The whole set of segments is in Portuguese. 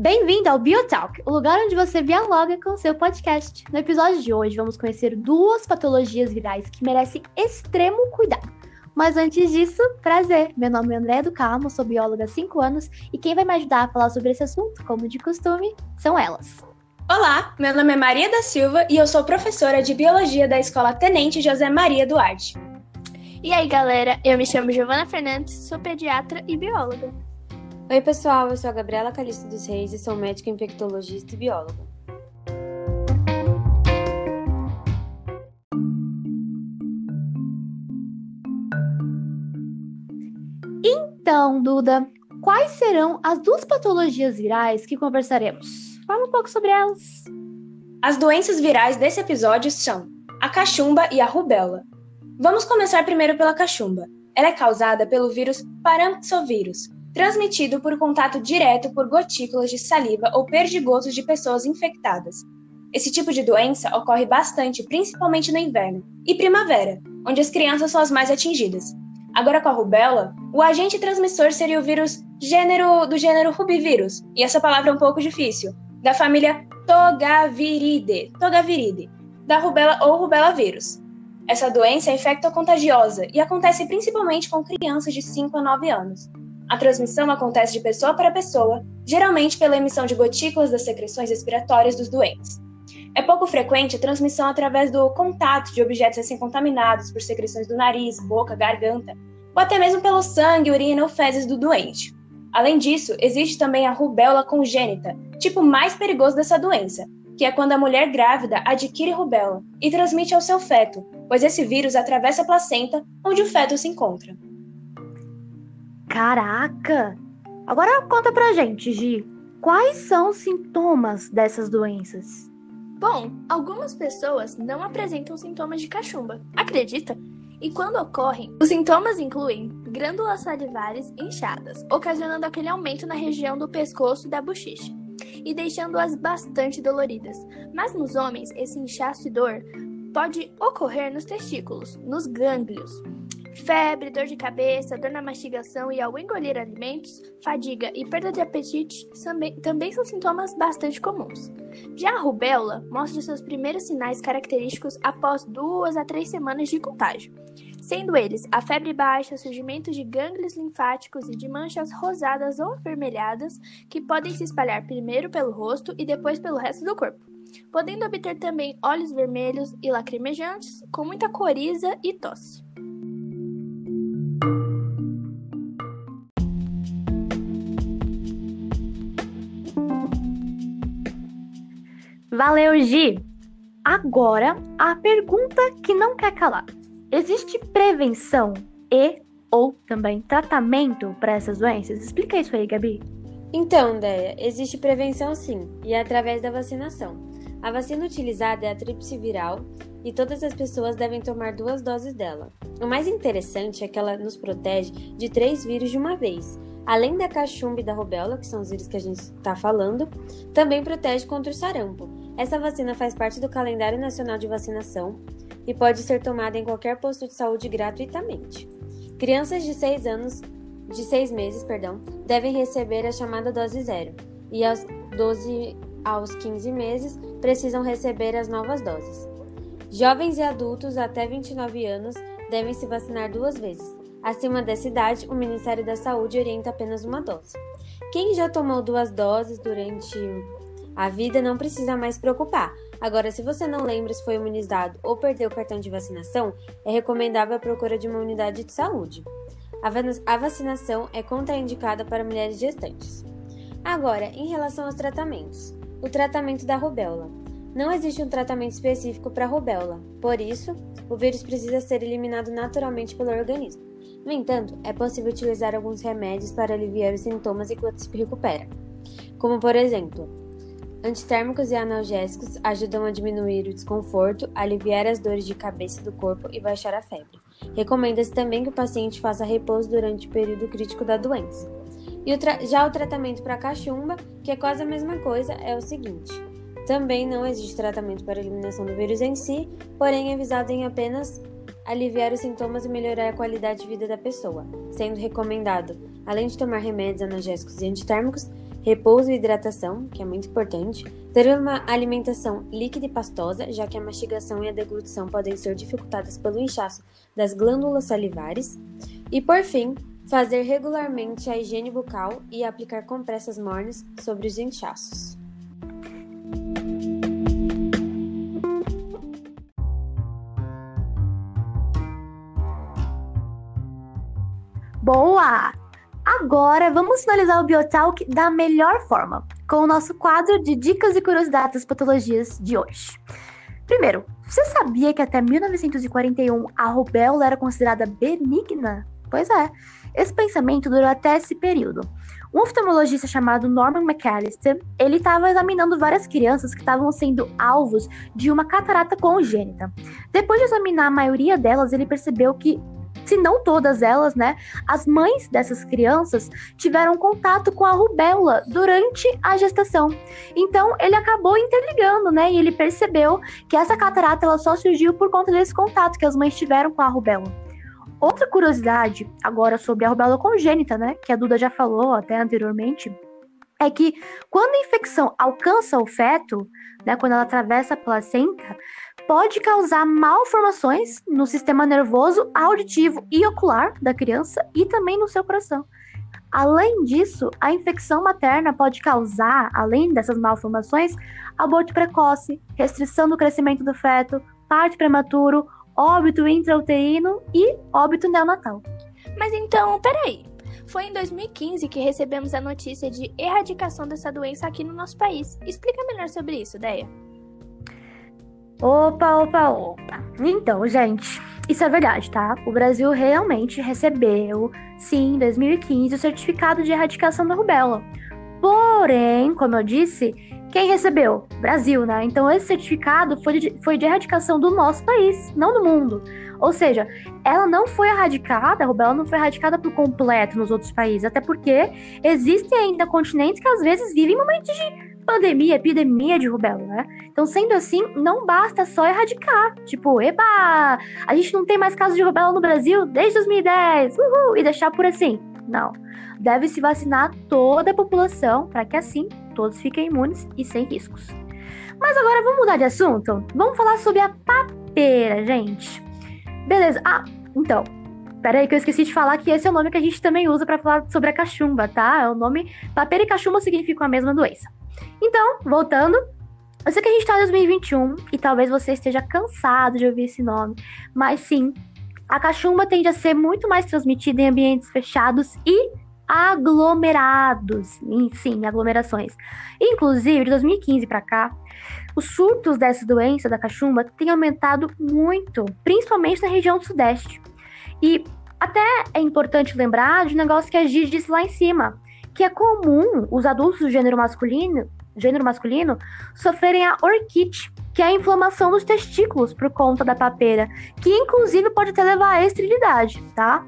Bem-vindo ao Biotalk, o lugar onde você dialoga com o seu podcast. No episódio de hoje, vamos conhecer duas patologias virais que merecem extremo cuidado. Mas antes disso, prazer! Meu nome é André do Carmo, sou bióloga há 5 anos e quem vai me ajudar a falar sobre esse assunto, como de costume, são elas. Olá, meu nome é Maria da Silva e eu sou professora de Biologia da Escola Tenente José Maria Duarte. E aí, galera, eu me chamo Giovana Fernandes, sou pediatra e bióloga. Oi, pessoal, eu sou a Gabriela Calixto dos Reis e sou médica infectologista e bióloga. Então, Duda, quais serão as duas patologias virais que conversaremos? Fala um pouco sobre elas. As doenças virais desse episódio são a cachumba e a rubéola. Vamos começar primeiro pela cachumba. Ela é causada pelo vírus paramxovírus, transmitido por contato direto por gotículas de saliva ou perdigotos de pessoas infectadas. Esse tipo de doença ocorre bastante, principalmente no inverno e primavera, onde as crianças são as mais atingidas. Agora com a rubéola, o agente transmissor seria o vírus gênero, do gênero rubivírus, e essa palavra é um pouco difícil, da família Togaviridae, Togaviridae, da rubéola ou rubéola vírus. Essa doença é infectocontagiosa e acontece principalmente com crianças de 5 a 9 anos. A transmissão acontece de pessoa para pessoa, geralmente pela emissão de gotículas das secreções respiratórias dos doentes. É pouco frequente a transmissão através do contato de objetos assim contaminados por secreções do nariz, boca, garganta, ou até mesmo pelo sangue, urina ou fezes do doente. Além disso, existe também a rubéola congênita, tipo mais perigoso dessa doença, que é quando a mulher grávida adquire rubéola e transmite ao seu feto, pois esse vírus atravessa a placenta onde o feto se encontra. Caraca! Agora conta pra gente, Gi, quais são os sintomas dessas doenças? Bom, algumas pessoas não apresentam sintomas de cachumba, acredita? E quando ocorrem, os sintomas incluem glândulas salivares inchadas, ocasionando aquele aumento na região do pescoço e da bochecha, e deixando-as bastante doloridas. Mas nos homens, esse inchaço e dor pode ocorrer nos testículos, nos gânglios, Febre, dor de cabeça, dor na mastigação e ao engolir alimentos, fadiga e perda de apetite também são sintomas bastante comuns. Já a rubéola mostra seus primeiros sinais característicos após duas a três semanas de contágio, sendo eles a febre baixa, surgimento de gânglios linfáticos e de manchas rosadas ou avermelhadas que podem se espalhar primeiro pelo rosto e depois pelo resto do corpo, podendo obter também olhos vermelhos e lacrimejantes, com muita coriza e tosse. Valeu, Gi! Agora, a pergunta que não quer calar: existe prevenção e ou também tratamento para essas doenças? Explica isso aí, Gabi. Então, Deia, existe prevenção sim, e é através da vacinação. A vacina utilizada é a tríplice viral e todas as pessoas devem tomar duas doses dela. O mais interessante é que ela nos protege de três vírus de uma vez. Além da cachumba e da rubéola, que são os vírus que a gente está falando, também protege contra o sarampo. Essa vacina faz parte do calendário nacional de vacinação e pode ser tomada em qualquer posto de saúde gratuitamente. Crianças de 6 anos, de 6 meses, perdão, devem receber a chamada dose zero e aos 12 aos 15 meses precisam receber as novas doses. Jovens e adultos até 29 anos devem se vacinar duas vezes. Acima dessa idade, o Ministério da Saúde orienta apenas uma dose. Quem já tomou duas doses durante a vida não precisa mais preocupar. Agora, se você não lembra se foi imunizado ou perdeu o cartão de vacinação, é recomendável a procura de uma unidade de saúde. A vacinação é contraindicada para mulheres gestantes. Agora, em relação aos tratamentos. O tratamento da rubéola. Não existe um tratamento específico para a rubéola, por isso, o vírus precisa ser eliminado naturalmente pelo organismo. No entanto, é possível utilizar alguns remédios para aliviar os sintomas enquanto se recupera, como por exemplo, Antitérmicos e analgésicos ajudam a diminuir o desconforto, aliviar as dores de cabeça do corpo e baixar a febre. Recomenda-se também que o paciente faça repouso durante o período crítico da doença. E o já o tratamento para cachumba, que é quase a mesma coisa, é o seguinte: também não existe tratamento para a eliminação do vírus em si, porém é visado em apenas aliviar os sintomas e melhorar a qualidade de vida da pessoa, sendo recomendado, além de tomar remédios analgésicos e antitérmicos, repouso e hidratação, que é muito importante, ter uma alimentação líquida e pastosa, já que a mastigação e a deglutição podem ser dificultadas pelo inchaço das glândulas salivares, e por fim, fazer regularmente a higiene bucal e aplicar compressas mornas sobre os inchaços. Boa! Agora vamos finalizar o Biotalk da melhor forma, com o nosso quadro de dicas e curiosidades das patologias de hoje. Primeiro, você sabia que até 1941 a rubéola era considerada benigna? Pois é, esse pensamento durou até esse período. Um oftalmologista chamado Norman McAllister, ele estava examinando várias crianças que estavam sendo alvos de uma catarata congênita. Depois de examinar a maioria delas, ele percebeu que se não todas elas, né, as mães dessas crianças tiveram contato com a rubéola durante a gestação. Então, ele acabou interligando, né, e ele percebeu que essa catarata ela só surgiu por conta desse contato que as mães tiveram com a rubéola. Outra curiosidade agora sobre a rubéola congênita, né, que a Duda já falou até anteriormente, é que quando a infecção alcança o feto, né, quando ela atravessa a placenta, pode causar malformações no sistema nervoso, auditivo e ocular da criança e também no seu coração. Além disso, a infecção materna pode causar, além dessas malformações, aborto precoce, restrição do crescimento do feto, parto prematuro, óbito intrauterino e óbito neonatal. Mas então, peraí. Foi em 2015 que recebemos a notícia de erradicação dessa doença aqui no nosso país. Explica melhor sobre isso, Deia. Opa, opa, opa. Então, gente, isso é verdade, tá? O Brasil realmente recebeu, sim, em 2015, o certificado de erradicação da rubéola. Porém, como eu disse, quem recebeu? Brasil, né? Então, esse certificado foi de, foi de erradicação do nosso país, não do mundo. Ou seja, ela não foi erradicada, a rubéola não foi erradicada por completo nos outros países, até porque existem ainda continentes que às vezes vivem momentos de pandemia, epidemia de rubéola, né? Então, sendo assim, não basta só erradicar. Tipo, eba, a gente não tem mais casos de rubéola no Brasil desde 2010, uhul, e deixar por assim. Não. Deve-se vacinar toda a população para que assim todos fiquem imunes e sem riscos. Mas agora vamos mudar de assunto? Vamos falar sobre a papeira, gente. Beleza. Ah, então, Peraí, que eu esqueci de falar que esse é o nome que a gente também usa para falar sobre a cachumba, tá? É o nome. Papeira e cachumba significam a mesma doença. Então, voltando, eu sei que a gente tá em 2021 e talvez você esteja cansado de ouvir esse nome, mas sim, a cachumba tende a ser muito mais transmitida em ambientes fechados e aglomerados. Sim, aglomerações. Inclusive, de 2015 para cá, os surtos dessa doença da cachumba têm aumentado muito, principalmente na região do Sudeste. E até é importante lembrar de um negócio que a Gigi disse lá em cima, que é comum os adultos do gênero masculino gênero masculino sofrerem a orquite, que é a inflamação dos testículos por conta da papeira, que inclusive pode até levar à esterilidade, tá?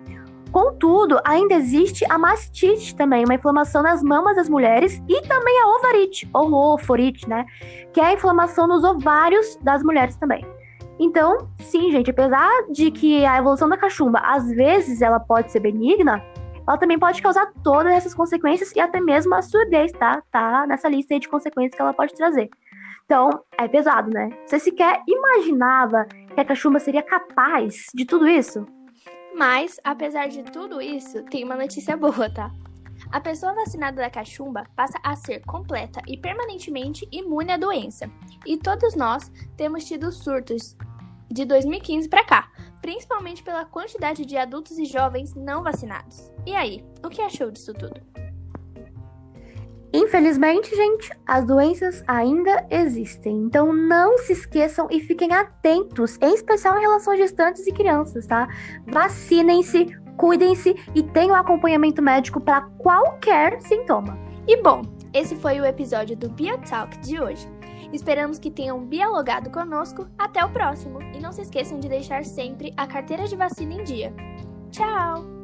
Contudo, ainda existe a mastite também, uma inflamação nas mamas das mulheres e também a ovarite, ou oforite, né? Que é a inflamação nos ovários das mulheres também. Então, sim, gente, apesar de que a evolução da cachumba às vezes ela pode ser benigna, ela também pode causar todas essas consequências e até mesmo a surdez, tá? Tá nessa lista aí de consequências que ela pode trazer. Então, é pesado, né? Você sequer imaginava que a cachumba seria capaz de tudo isso? Mas, apesar de tudo isso, tem uma notícia boa, tá? A pessoa vacinada da cachumba passa a ser completa e permanentemente imune à doença. E todos nós temos tido surtos de 2015 para cá, principalmente pela quantidade de adultos e jovens não vacinados. E aí, o que achou disso tudo? Infelizmente, gente, as doenças ainda existem. Então não se esqueçam e fiquem atentos, em especial em relação a gestantes e crianças, tá? Vacinem-se, cuidem-se e tenham acompanhamento médico para qualquer sintoma. E bom, esse foi o episódio do BioTalk de hoje. Esperamos que tenham dialogado conosco. Até o próximo! E não se esqueçam de deixar sempre a carteira de vacina em dia. Tchau!